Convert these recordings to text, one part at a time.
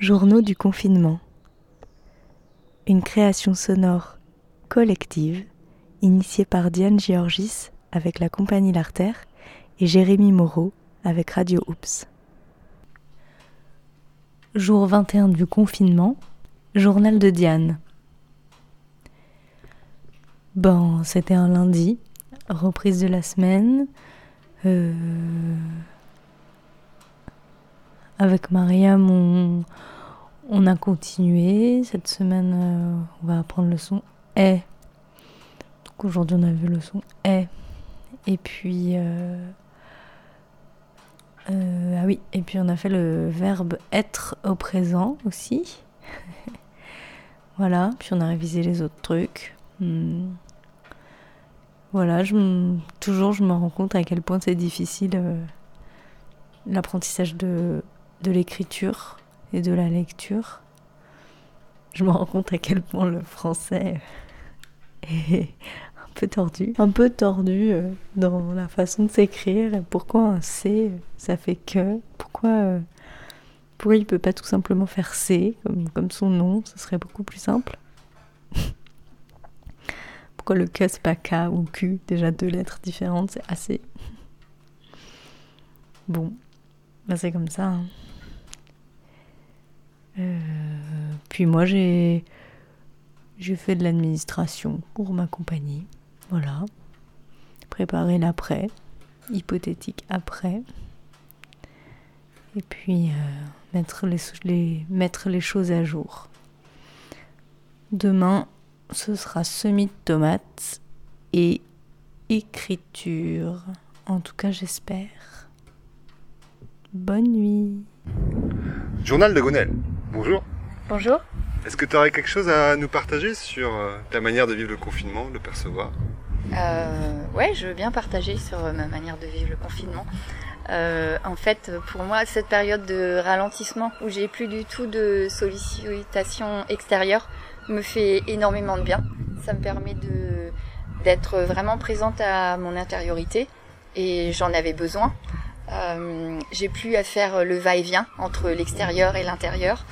Journaux du confinement. Une création sonore collective initiée par Diane Georgis avec la compagnie L'Artère et Jérémy Moreau avec Radio Oops. Jour 21 du confinement, journal de Diane. Bon, c'était un lundi, reprise de la semaine. Euh, avec Mariam, on, a continué. Cette semaine, euh, on va apprendre le son est. Donc aujourd'hui, on a vu le son est. Et puis. Euh, euh, ah oui, et puis on a fait le verbe être au présent aussi. voilà, puis on a révisé les autres trucs. Hmm. Voilà, toujours je me rends compte à quel point c'est difficile l'apprentissage de, de l'écriture et de la lecture. Je me rends compte à quel point le français est un peu tordu. Un peu tordu euh, dans la façon de s'écrire. Pourquoi un C, ça fait que Pourquoi, euh, pourquoi il peut pas tout simplement faire C, comme, son nom Ce serait beaucoup plus simple le K c'est pas K ou Q Déjà deux lettres différentes, c'est assez. Bon, bah c'est comme ça. Hein. Euh, puis moi j'ai j'ai fait de l'administration pour ma compagnie. Voilà. Préparer l'après, hypothétique après. Et puis euh, mettre, les, mettre les choses à jour. Demain, ce sera semis de tomates et écriture. En tout cas, j'espère. Bonne nuit. Journal de Gonel. Bonjour. Bonjour. Est-ce que tu aurais quelque chose à nous partager sur euh, ta manière de vivre le confinement, de le percevoir? Euh, Ouais, je veux bien partager sur ma manière de vivre le confinement. Euh, en fait, pour moi, cette période de ralentissement où j'ai plus du tout de sollicitations extérieures, me fait énormément de bien. Ça me permet de d'être vraiment présente à mon intériorité et j'en avais besoin. Euh, j'ai plus à faire le va-et-vient entre l'extérieur et l'intérieur.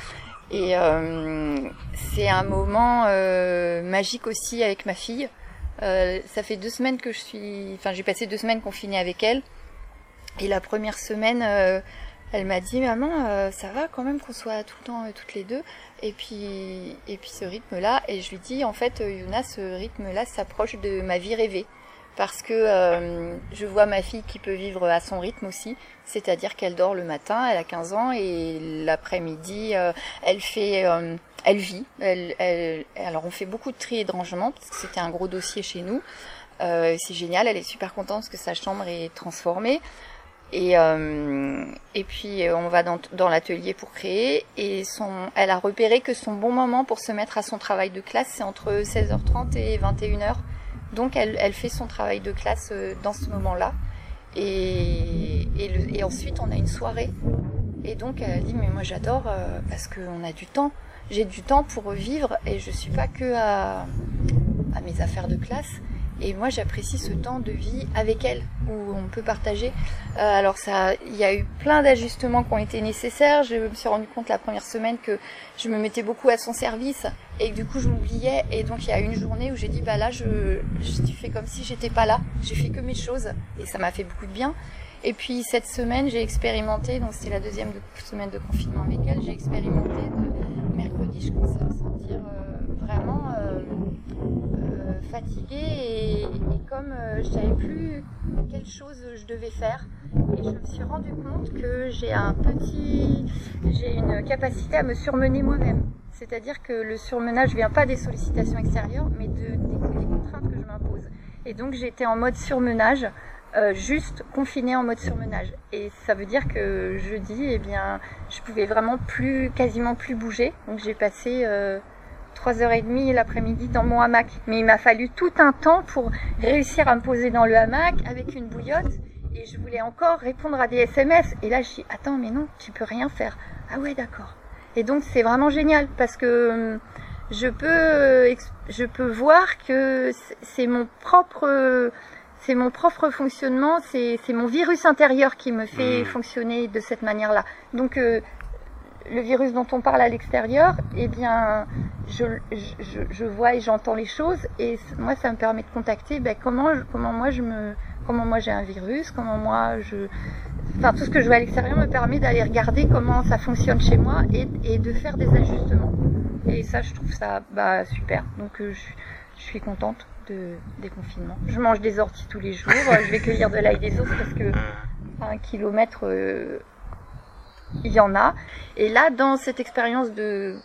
Et euh, c'est un moment euh, magique aussi avec ma fille. Euh, ça fait deux semaines que je suis, enfin j'ai passé deux semaines confinée avec elle. Et la première semaine, euh, elle m'a dit maman euh, ça va quand même qu'on soit tout le temps euh, toutes les deux et puis et puis ce rythme là et je lui dis en fait euh, Yuna ce rythme là s'approche de ma vie rêvée parce que je vois ma fille qui peut vivre à son rythme aussi. C'est-à-dire qu'elle dort le matin elle a 15 ans et l'après-midi elle fait elle vit. Elle, elle, alors on fait beaucoup de tri et de rangement parce que c'était un gros dossier chez nous. C'est génial elle est super contente parce que sa chambre est transformée. Et, euh, et puis euh, on va dans, dans l'atelier pour créer. Et son, elle a repéré que son bon moment pour se mettre à son travail de classe c'est entre 16h30 et 21h. Donc elle, fait son travail de classe euh, dans ce moment-là. Et, ensuite on a une soirée. Et donc elle dit mais moi j'adore euh, parce qu'on a du temps. J'ai du temps pour vivre et je suis pas que à mes affaires de classe. Et moi, j'apprécie ce temps de vie avec elle, où on peut partager. Euh, alors, ça, il y a eu plein d'ajustements qui ont été nécessaires. Je me suis rendu compte la première semaine que je me mettais beaucoup à son service et que du coup, je m'oubliais. Et donc, il y a une journée où j'ai dit, bah là, je, je fais comme si j'étais pas là. J'ai fait que mes choses et ça m'a fait beaucoup de bien. Et puis cette semaine, j'ai expérimenté, donc c'était la deuxième semaine de confinement avec elle, j'ai expérimenté de mercredi, je commençais à me sentir euh, vraiment euh, euh, fatiguée et, comme euh, je savais plus quelle chose je devais faire. Et je me suis rendu compte que j'ai un petit, j'ai une capacité à me surmener moi-même. C'est-à-dire que le surmenage vient pas des sollicitations extérieures, mais de, des, contraintes que je m'impose. Et donc j'étais en mode surmenage juste confiné en mode surmenage. Et ça veut dire que jeudi, eh bien, je pouvais vraiment plus, quasiment plus bouger. Donc j'ai passé 3h30 l'après-midi dans mon hamac. Mais il m'a fallu tout un temps pour réussir à me poser dans le hamac avec une bouillotte. Et je voulais encore répondre à des SMS. Et là, je dis, attends, mais non, tu peux rien faire. Ah ouais, d'accord. Et donc, c'est vraiment génial parce que hum, je peux, je peux voir que c'est mon propre c'est mon propre fonctionnement, c'est mon virus intérieur qui me fait mmh. fonctionner de cette manière-là. Donc, euh, le virus dont on parle à l'extérieur, eh bien, je, je, je vois et j'entends les choses et moi, ça me permet de contacter ben, comment, comment moi je me, comment moi j'ai un virus, comment moi je, enfin tout ce que je vois à l'extérieur me permet d'aller regarder comment ça fonctionne chez moi et, et, de faire des ajustements. Et ça, je trouve ça bah, super. Donc, euh, je, je suis contente de, des confinements. Je mange des orties tous les jours. je vais cueillir de l'ail des sauces parce que un kilomètre. Euh, il y en a. Et là, dans cette expérience de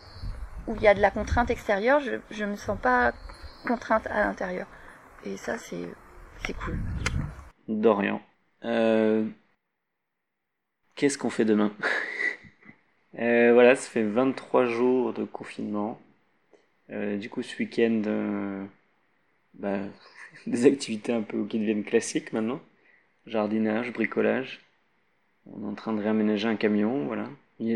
où il y a de la contrainte extérieure, je ne me sens pas contrainte à l'intérieur. Et ça, c'est c'est cool. Dorian. Euh, qu'est-ce qu'on fait demain euh, Voilà, ça fait 23 jours de confinement. Euh, du coup, ce week-end, bah, des activités un peu qui deviennent classiques maintenant. Jardinage, bricolage. On est en train de réaménager un camion, voilà.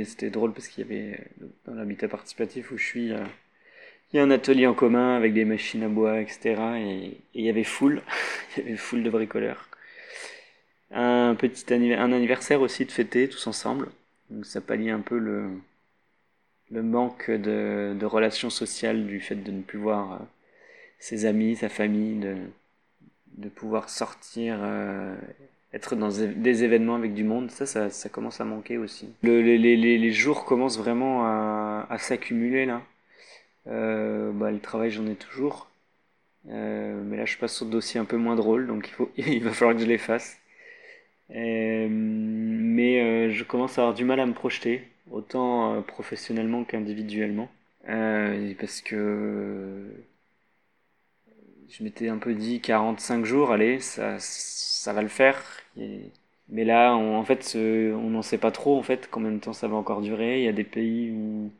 C'était drôle parce qu'il y avait, dans l'habitat participatif où je suis, il y a un atelier en commun avec des machines à bois, etc. Et, il y avait foule, il y avait foule de bricoleurs. Un petit anniversaire aussi de fêter tous ensemble. Donc ça pallie un peu le, le manque de, relations sociales du fait de ne plus voir euh, ses amis, sa famille, de, de pouvoir sortir euh, être dans des événements avec du monde, ça, ça, commence à manquer aussi. Le, les, jours commencent vraiment à, s'accumuler là. Euh, bah, le travail, j'en ai toujours. Euh, mais là, je passe sur le dossier un peu moins drôle, donc il, faut, il va falloir que je les fasse. Euh, mais je commence à avoir du mal à me projeter, autant professionnellement qu'individuellement. parce que je m'étais un peu dit 45 jours, allez, ça, ça va le faire. mais là, en fait, on n'en sait pas trop en fait combien de temps ça va encore durer. Il y a des pays où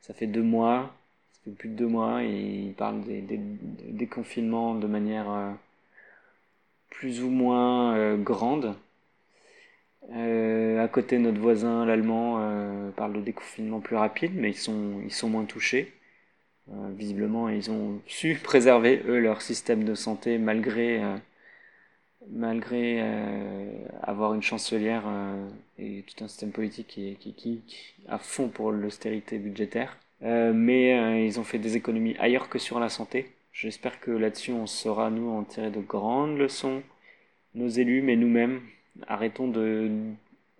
ça fait deux mois, ça fait plus de deux mois, et ils parlent des, des, confinements de manière euh, plus ou moins euh, grande. Euh, à côté, notre voisin, l'allemand, parle de déconfinement plus rapide, mais ils sont, ils sont moins touchés. Visiblement, ils ont su préserver, eux, leur système de santé malgré malgré euh, avoir une chancelière euh, et tout un système politique qui qui, qui, à fond pour l'austérité budgétaire. Euh, mais ils ont fait des économies ailleurs que sur la santé. J'espère que là-dessus on saura nous en tirer de grandes leçons, nos élus, mais nous-mêmes. Arrêtons de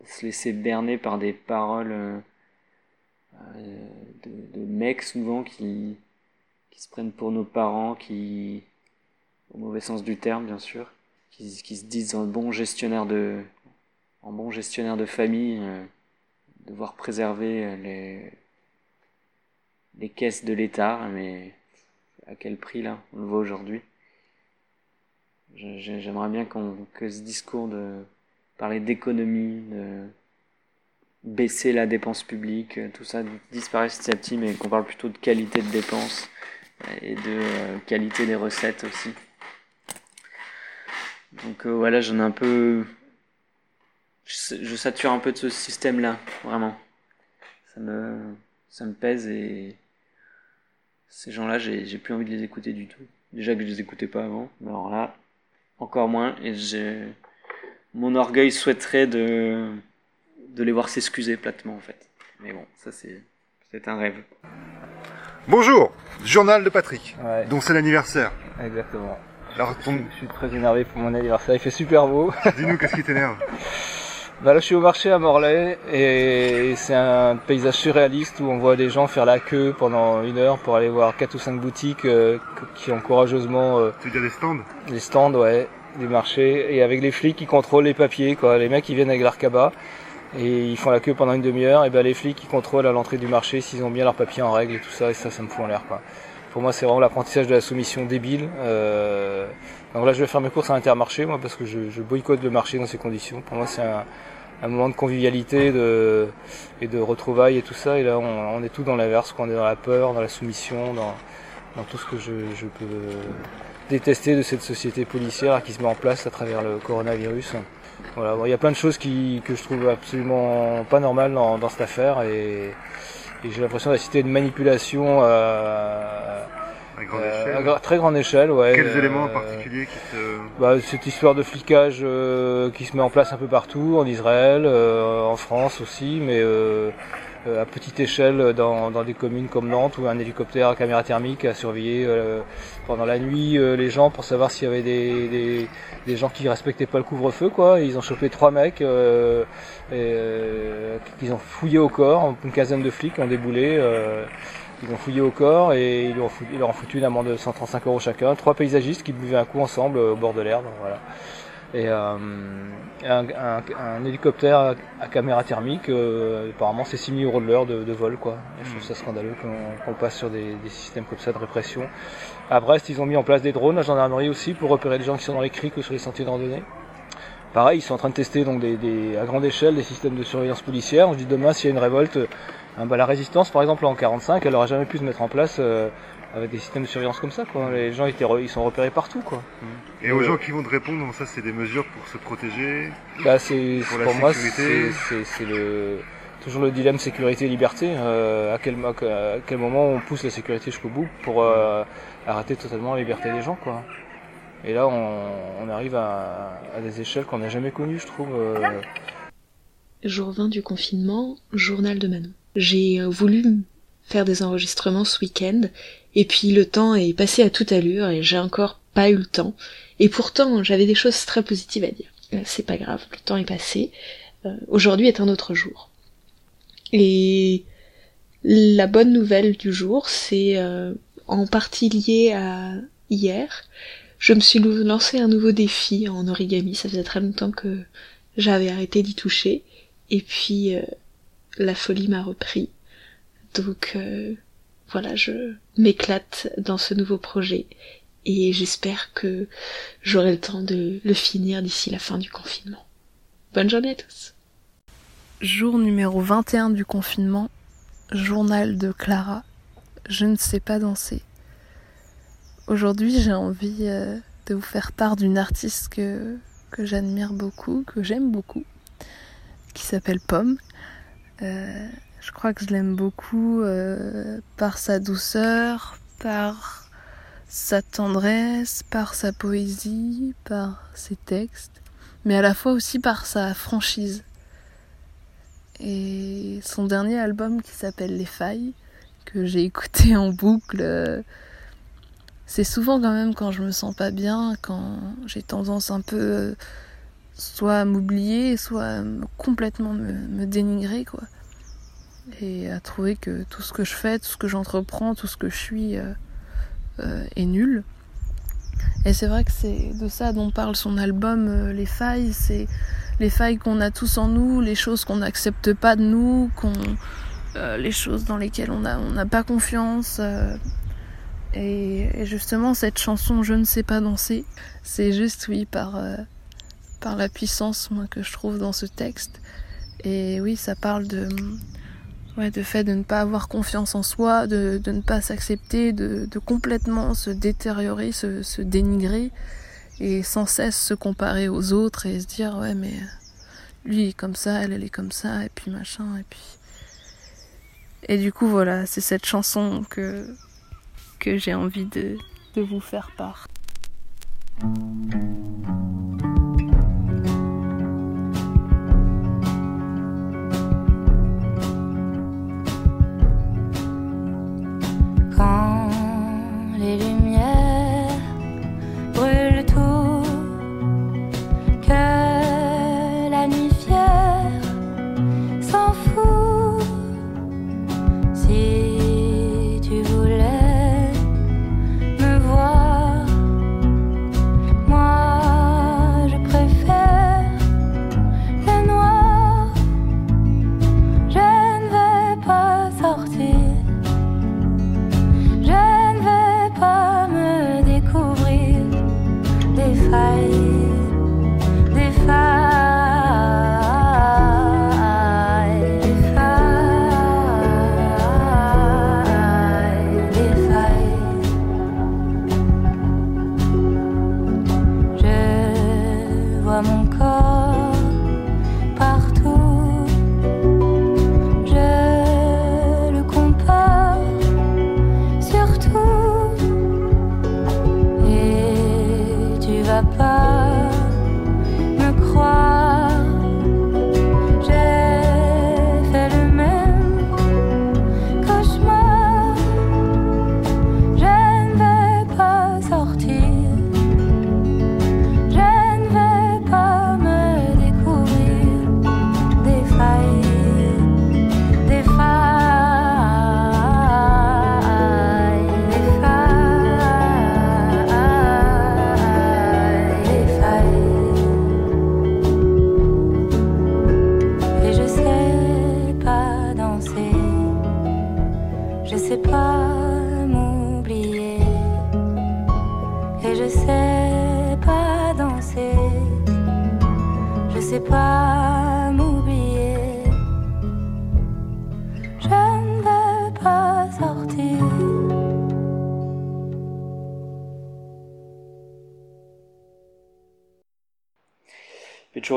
se laisser berner par des paroles de, de, mecs souvent qui, qui se prennent pour nos parents, qui, au mauvais sens du terme bien sûr, qui, qui se disent en bon gestionnaire de, en bon gestionnaire de famille, euh, devoir préserver euh, les, les caisses de l'État, mais à quel prix là On le voit aujourd'hui? J'aimerais bien qu'on que ce discours de parler d'économie, de baisser la dépense publique, euh, tout ça disparaisse petit à petit, mais qu'on parle plutôt de qualité de dépenses et de qualité des recettes aussi. Donc euh, voilà, j'en ai un peu. Je, sature un peu de ce système-là, vraiment. Ça me, ça me pèse et ces gens-là, j'ai plus envie de les écouter du tout. Déjà que je les écoutais pas avant, mais alors là, encore moins. Et j'ai mon orgueil souhaiterait de de les voir s'excuser platement en fait. Mais bon, ça c'est c'est un rêve. Bonjour, journal de Patrick, dont c'est l'anniversaire. Exactement. Alors, je, suis très énervé pour mon anniversaire, il fait super beau. Dis-nous, qu'est-ce qui t'énerve? Bah là, je suis au marché à Morlaix et c'est un paysage surréaliste où on voit des gens faire la queue pendant une heure pour aller voir quatre ou cinq boutiques euh, qui ont courageusement. Euh, tu veux dire des stands? Des stands, ouais, des marchés et avec les flics qui contrôlent les papiers, quoi. Les mecs qui viennent avec l'arcaba et ils font la queue pendant une demi-heure et ben les flics qui contrôlent à l'entrée du marché s'ils ont bien leurs papiers en règle et tout ça et ça, ça me fout en l'air, quoi. Pour moi, c'est vraiment l'apprentissage de la soumission débile. Euh, donc là, je vais faire mes courses à Intermarché, moi, parce que je, je boycotte le marché dans ces conditions. Pour moi, c'est un, un, moment de convivialité de, et de retrouvailles et tout ça. Et là, on, on est tout dans l'inverse, on est dans la peur, dans la soumission, dans, dans tout ce que je, je, peux détester de cette société policière qui se met en place à travers le coronavirus. Voilà, il y a plein de choses qui, que je trouve absolument pas normales dans, dans cette affaire et et j'ai l'impression d'assister à une manipulation euh, à, grande euh, à très grande échelle. Ouais, Quels éléments en euh, particulier qui te... bah, Cette histoire de flicage euh, qui se met en place un peu partout, en Israël, en France aussi, mais à petite échelle dans, des communes comme Nantes où un hélicoptère à caméra thermique a surveillé pendant la nuit les gens pour savoir s'il y avait des, gens qui respectaient pas le couvre-feu quoi. Ils ont chopé trois mecs et, qu'ils ont fouillé au corps, une quinzaine de flics ont déboulé. Ils ont fouillé au corps et ils leur, ont foutu, une amende de 135 euros chacun. Trois paysagistes qui buvaient un coup ensemble au bord de l'herbe. Voilà. Et euh, un, hélicoptère à, caméra thermique, euh, apparemment c'est 6 000 euros de l'heure de, vol. Quoi. je trouve ça scandaleux qu'on passe sur des, systèmes comme ça de répression. À Brest, ils ont mis en place des drones, la gendarmerie aussi, pour repérer les gens qui sont dans les criques ou sur les sentiers de randonnée. Pareil, ils sont en train de tester donc des, à grande échelle des systèmes de surveillance policière. On se dit demain s'il y a une révolte, Hein, bah, la résistance, par exemple, en 45, elle aurait jamais pu se mettre en place euh, avec des systèmes de surveillance comme ça. Quoi. Les gens étaient ils sont repérés partout. Quoi. Et aux gens qui vont te répondre, ça, c'est des mesures pour se protéger bah, c'est, Pour, moi, c'est, le, toujours le dilemme sécurité-liberté. Euh, à, quel, à quel moment on pousse la sécurité jusqu'au bout pour euh, arrêter totalement la liberté des gens. Quoi. Et là, on, arrive à, à, des échelles qu'on n'a jamais connues, je trouve. Jour 20 du confinement, journal de Manon. J'ai euh, voulu faire des enregistrements ce week-end, et puis le temps est passé à toute allure et j'ai encore pas eu le temps. Et pourtant, j'avais des choses très positives à dire. Euh, c'est pas grave, le temps est passé. Euh, aujourd'hui est un autre jour. Et la bonne nouvelle du jour, c'est en partie lié à hier. Je me suis lancé un nouveau défi en origami. Ça faisait très longtemps que j'avais arrêté d'y toucher. Et puis, la folie m'a repris. Donc euh, voilà, je m'éclate dans ce nouveau projet et j'espère que j'aurai le temps de le finir d'ici la fin du confinement. Bonne journée à tous. Jour numéro 21 du confinement, journal de Clara. Je ne sais pas danser. Aujourd'hui, j'ai envie euh, de vous faire part d'une artiste que, j'admire beaucoup, que j'aime beaucoup, qui s'appelle Pomme, euh, je crois que je l'aime beaucoup euh, par sa douceur, par sa tendresse, par sa poésie, par ses textes, mais à la fois aussi par sa franchise. Et son dernier album qui s'appelle Les Failles, que j'ai écouté en boucle, euh, c'est souvent quand même quand je me sens pas bien, quand j'ai tendance un peu soit à m'oublier, soit à complètement me, dénigrer, quoi. Et à trouver que tout ce que je fais, tout ce que j'entreprends, tout ce que je suis euh, euh, est nul. Et c'est vrai que c'est de ça dont parle son album euh, Les failles, c'est les failles qu'on a tous en nous, les choses qu'on n'accepte pas de nous, les choses dans lesquelles on n'a pas confiance. Et, justement, cette chanson Je ne sais pas danser, c'est juste, oui, par la puissance que je trouve dans ce texte. Et oui, ça parle de, ouais, de fait de ne pas avoir confiance en soi, de, ne pas s'accepter, de, complètement se détériorer, se, dénigrer et sans cesse se comparer aux autres et se dire ouais mais lui est comme ça, elle elle est comme ça et puis machin et puis et du coup voilà c'est cette chanson que j'ai envie de vous faire part. eyes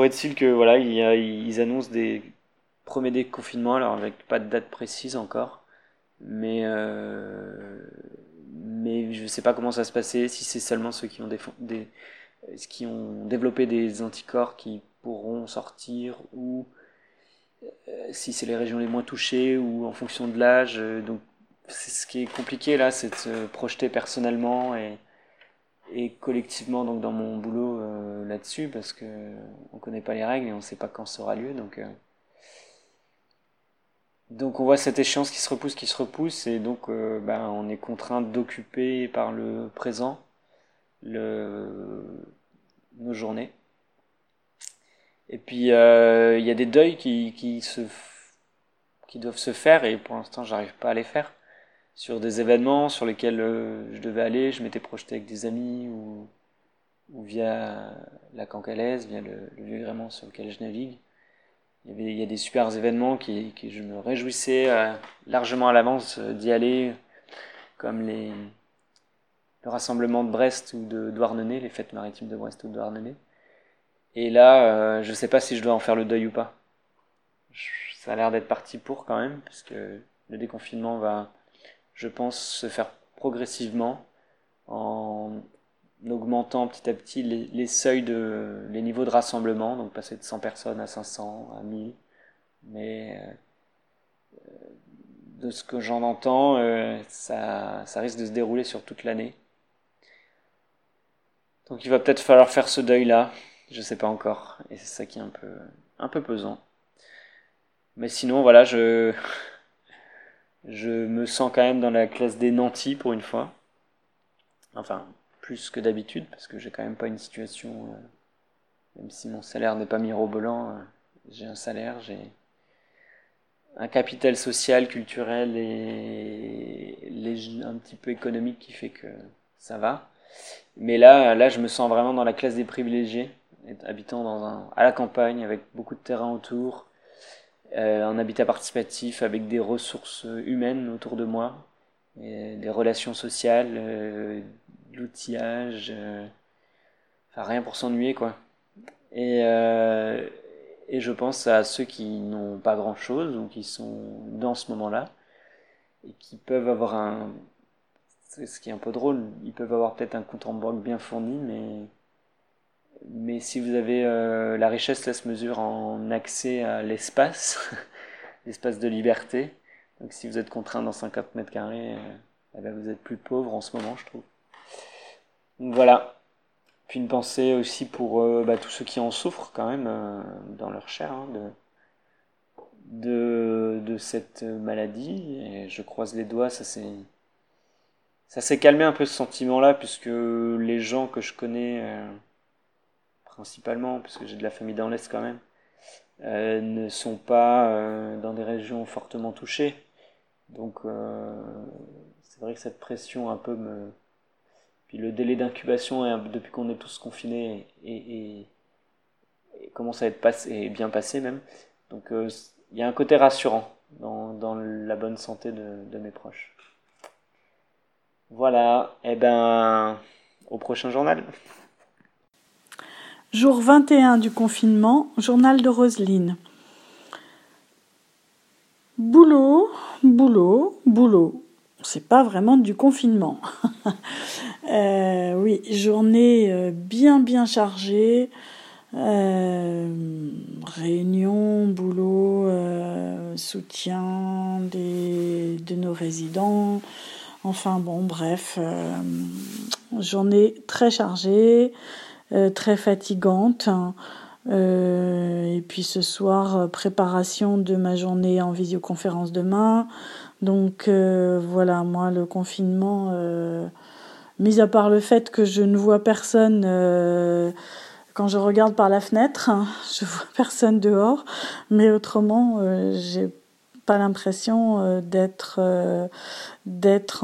est-il que voilà, il ils annoncent des premiers déconfinements, alors avec pas de date précise encore, mais euh, mais je sais pas comment ça va se passer, si c'est seulement ceux qui ont développé des anticorps qui pourront sortir ou euh, si c'est les régions les moins touchées ou en fonction de l'âge. euh, Donc c'est ce qui est compliqué là, c'est de se projeter personnellement et et collectivement donc dans mon boulot euh, là-dessus parce que on connaît pas les règles et on sait pas quand ça aura lieu donc euh, donc on voit cette échéance qui se repousse qui se repousse et donc euh, ben, on est contraint d'occuper par le présent le nos journées. Et puis euh, il y a des deuils qui qui se qui doivent se faire et pour l'instant j'arrive pas à les faire sur des événements sur lesquels euh, je devais aller, je m'étais projeté avec des amis ou, ou via la Cancalaise, via le, le vieux gréement sur lequel je navigue. Il y, avait, il y a des super événements qui, qui je me réjouissais euh, largement à l'avance euh, d'y aller, comme les, le rassemblement de Brest ou de Douarnenez, les fêtes maritimes de Brest ou de Douarnenez. Et là, je sais pas si je dois en faire le deuil ou pas. Ça a l'air d'être parti pour quand même, parce que le déconfinement va je pense, se faire progressivement en augmentant petit à petit les, seuils de les niveaux de rassemblement, donc passer de 100 personnes à 500, à 1000. Mais euh, de ce que j'en entends, euh, ça, ça risque de se dérouler sur toute l'année. Donc il va peut-être falloir faire ce deuil-là, je sais pas encore, et c'est ça qui est un peu, un peu pesant. Mais sinon, voilà, je, je me sens quand même dans la classe des nantis pour une fois. Enfin, plus que d'habitude, parce que j'ai quand même pas une situation, euh, même si mon salaire n'est pas mirobolant, euh, j'ai un salaire, j'ai un capital social, culturel et un petit peu économique qui fait que ça va. Mais là, là, je me sens vraiment dans la classe des privilégiés, habitant à la campagne avec beaucoup de terrain autour, un habitat participatif avec des ressources humaines autour de moi, des relations sociales, euh, l'outillage, euh, enfin rien pour s'ennuyer quoi. Et, euh, et je pense à ceux qui n'ont pas grand chose ou qui sont dans ce moment-là et qui peuvent avoir un. C'est ce qui est un peu drôle, ils peuvent avoir peut-être un compte en banque bien fourni, mais mais si vous avez euh, la richesse, là se mesure en accès à l'espace, l'espace de liberté. Donc si vous êtes contraint dans 50 mètres carrés, euh, eh ben, vous êtes plus pauvre en ce moment, je trouve. Donc voilà. Puis une pensée aussi pour euh, bah, tous ceux qui en souffrent quand même dans leur chair hein, de, de, cette maladie. Et je croise les doigts, ça s'est ça s'est calmé un peu ce sentiment-là, puisque les gens que je connais, principalement, puisque j'ai de la famille dans l'Est quand même, euh, ne sont pas euh, dans des régions fortement touchées. Donc euh, c'est vrai que cette pression un peu me... Puis le délai d'incubation depuis qu'on est tous confinés et, commence à être passé, et bien passé même. Donc il y a un côté rassurant dans, la bonne santé de, de mes proches. Voilà, et ben au prochain journal. Jour 21 du confinement, journal de Roselyne. Boulot, boulot, boulot. C'est pas vraiment du confinement. Euh, oui, journée euh, bien bien chargée. Euh, réunion, boulot, soutien de nos résidents. Enfin bon, bref, journée très chargée, très fatigante. Euh, et puis ce soir, euh, préparation de ma journée en visioconférence demain. Donc euh, voilà, moi le confinement, euh, mis à part le fait que je ne vois personne euh, quand je regarde par la fenêtre, hein, je vois personne dehors, mais autrement, euh, j'ai pas l'impression d'être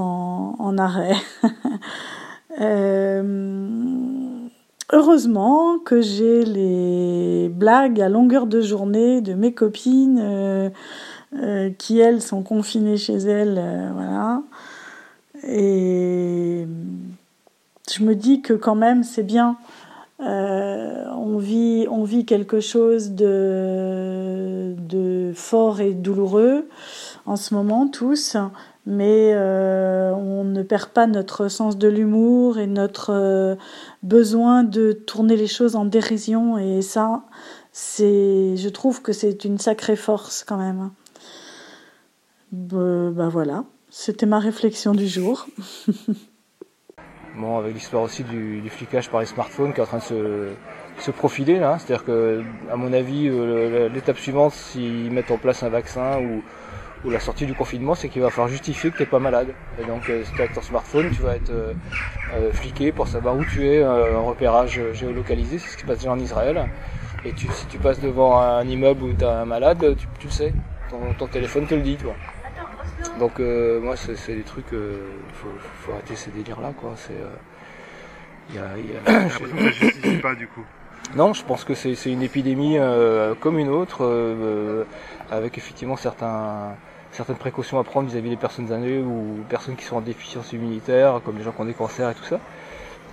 en arrêt. heureusement que j'ai les blagues à longueur de journée de mes copines qui elles sont confinées chez elles, voilà. Et je me dis que quand même c'est bien. Euh, on, vit, quelque chose de fort et douloureux en ce moment tous, mais euh, on ne perd pas notre sens de l'humour et notre euh, besoin de tourner les choses en dérision et ça, c'est, je trouve que c'est une sacrée force quand même. ben voilà, c'était ma réflexion du jour. Bon, avec l'histoire aussi du, du, flicage par les smartphones qui est en train de se, se profiler là. C'est-à-dire que, à mon avis, euh, l'étape suivante, s'ils mettent en place un vaccin ou, ou la sortie du confinement, c'est qu'il va falloir justifier que tu n'es pas malade. Et donc, euh, si tu avec ton smartphone, tu vas être euh, euh, fliqué pour savoir où tu es, un repérage géolocalisé, c'est ce qui se passe déjà en Israël. Et tu, si tu passes devant un immeuble où tu as un malade, tu, tu le sais. Ton, ton, téléphone te le dit, toi. Donc euh, moi c'est des trucs, euh, faut, faut, arrêter ces délires là quoi. C'est, euh, y a, y a... ça justifie pas du coup. Non, je pense que c'est une épidémie euh, comme une autre, euh, avec effectivement certains, certaines précautions à prendre vis-à-vis -vis des personnes âgées ou personnes qui sont en déficience immunitaire, comme les gens qui ont des cancers et tout ça.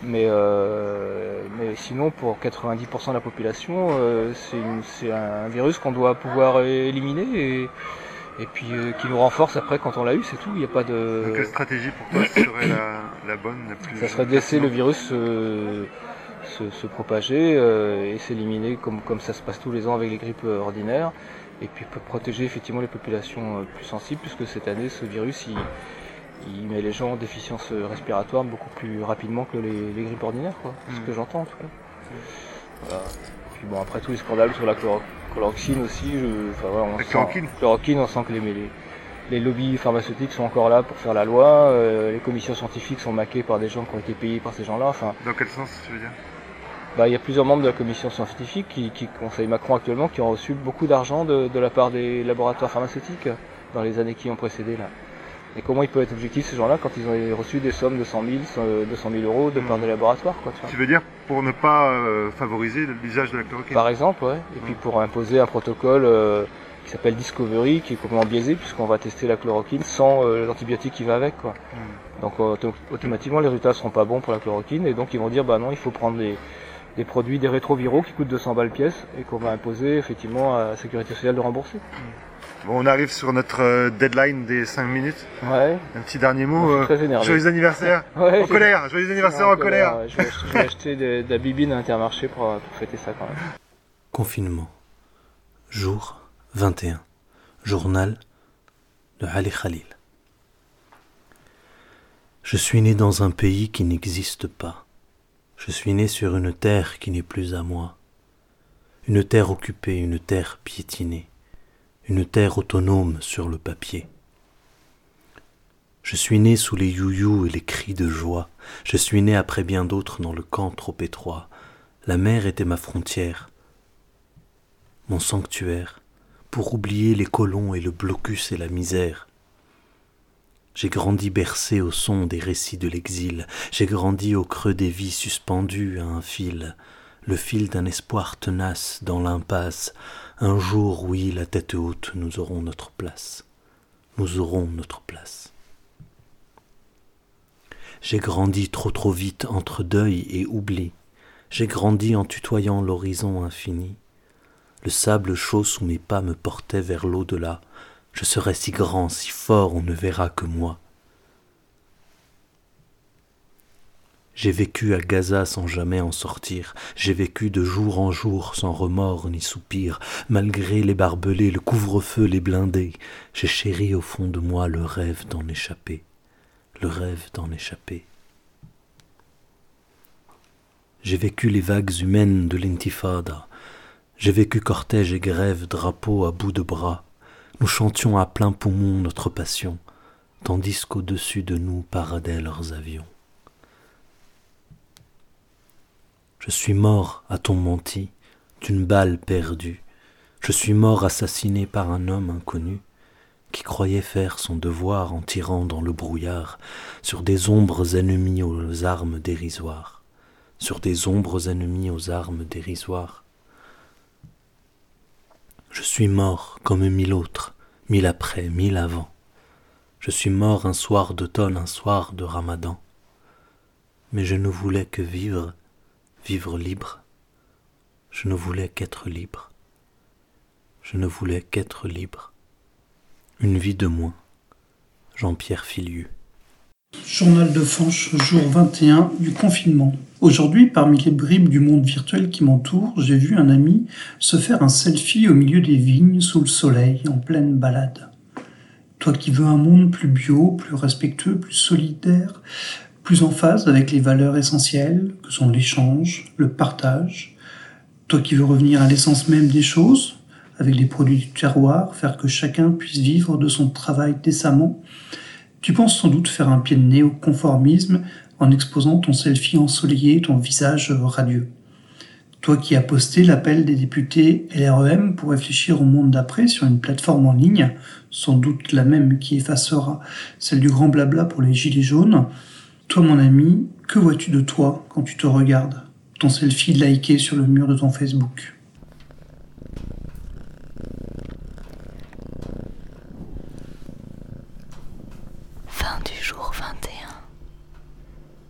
Mais, euh, mais sinon, pour 90% de la population, c'est un virus qu'on doit pouvoir éliminer et, et puis euh, qui nous renforce après quand on l'a eu, c'est tout. Il n'y a pas de. Donc, quelle stratégie pour toi serait la, la, bonne, la plus. Ça serait de laisser le virus se, se, se propager euh, et s'éliminer comme, comme ça se passe tous les ans avec les grippes euh, ordinaires. Et puis protéger effectivement les populations euh, plus sensibles, puisque cette année, ce virus, il, il met les gens en déficience respiratoire beaucoup plus rapidement que les, les grippes ordinaires, quoi. C'est ce Mm. que j'entends en tout cas. Voilà. Puis bon, après tous les scandales sur la chloro- chloroquine aussi, je, enfin, voilà, on La sent- chloroquine chloroquine, on sent que les, les, les lobbies pharmaceutiques sont encore là pour faire la loi, euh, les commissions scientifiques sont maquées par des gens qui ont été payés par ces gens-là, enfin, Dans quel sens tu veux dire? Bah, il y a plusieurs membres de la commission scientifique qui, qui conseillent Macron actuellement qui ont reçu beaucoup d'argent de, de la part des laboratoires pharmaceutiques dans les années qui ont précédé là. Et comment ils peuvent être objectifs ces gens-là quand ils ont reçu des sommes de 100 000, euh, 200 000 euros de part des laboratoires quoi, tu vois. Tu veux dire pour ne pas euh, favoriser l'usage de la chloroquine Par exemple, ouais. Et puis pour imposer un protocole euh, qui s'appelle Discovery, qui est complètement biaisé puisqu'on va tester la chloroquine sans euh, l'antibiotique qui va avec, quoi. Mm. Donc auto- automatiquement les résultats seront pas bons pour la chloroquine et donc ils vont dire bah non il faut prendre des, des produits des rétroviraux qui coûtent 200 balles pièce et qu'on va imposer effectivement à la sécurité sociale de rembourser. Bon, on arrive sur notre euh, deadline des 5 minutes. Ouais. Un petit dernier mot. Euh, très énervé. joyeux anniversaire Ouais, en colère. Joyeux anniversaire en colère. je vais acheter, je vais acheter de, de la bibine à Intermarché pour, euh, pour fêter ça quand même. Confinement. Jour 21. Journal de Ali Khalil. Je suis né dans un pays qui n'existe pas. Je suis né sur une terre qui n'est plus à moi. Une terre occupée, une terre piétinée. Une terre autonome sur le papier. Je suis né sous les youyous et les cris de joie. Je suis né après bien d'autres dans le camp trop étroit. La mer était ma frontière, mon sanctuaire, pour oublier les colons et le blocus et la misère. J'ai grandi bercé au son des récits de l'exil, j'ai grandi au creux des vies suspendues à un fil, le fil d'un espoir tenace dans l'impasse. Un jour, oui, la tête haute, nous aurons notre place. Nous aurons notre place. J'ai grandi trop trop vite entre deuil et oubli. J'ai grandi en tutoyant l'horizon infini. Le sable chaud sous mes pas me portait vers l'au-delà. Je serai si grand, si fort, on ne verra que moi. J'ai vécu à Gaza sans jamais en sortir. J'ai vécu de jour en jour sans remords ni soupir. Malgré les barbelés, le couvre-feu, les blindés, j'ai chéri au fond de moi le rêve d'en échapper. Le rêve d'en échapper. J'ai vécu les vagues humaines de l'intifada. J'ai vécu cortège et grève, drapeau à bout de bras. Nous chantions à plein poumon notre passion, tandis qu'au-dessus de nous paradaient leurs avions. Je suis mort, a-t-on menti, d'une balle perdue. Je suis mort assassiné par un homme inconnu. qui croyait faire son devoir en tirant dans le brouillard sur des ombres ennemies aux armes dérisoires, sur des ombres ennemies aux armes dérisoires. Je suis mort comme mille autres, mille après, mille avant. Je suis mort un soir d'automne, un soir de ramadan. Mais je ne voulais que vivre, vivre libre. Je ne voulais qu'être libre. Je ne voulais qu'être libre. Une vie de moins. Jean-Pierre Filiu. Journal de Fanche, jour 21 du confinement. Aujourd'hui, parmi les bribes du monde virtuel qui m'entoure, j'ai vu un ami se faire un selfie au milieu des vignes sous le soleil, en pleine balade. Toi qui veux un monde plus bio, plus respectueux, plus solidaire, plus en phase avec les valeurs essentielles que sont l'échange, le partage. Toi qui veux revenir à l'essence même des choses, avec les produits du terroir, faire que chacun puisse vivre de son travail décemment. Tu penses sans doute faire un pied de nez au conformisme en exposant ton selfie ensoleillé, ton visage radieux. Toi qui as posté l'appel des députés LREM pour réfléchir au monde d'après sur une plateforme en ligne, sans doute la même qui effacera celle du grand blabla pour les gilets jaunes, toi mon ami, que vois-tu de toi quand tu te regardes? Ton selfie liké sur le mur de ton Facebook?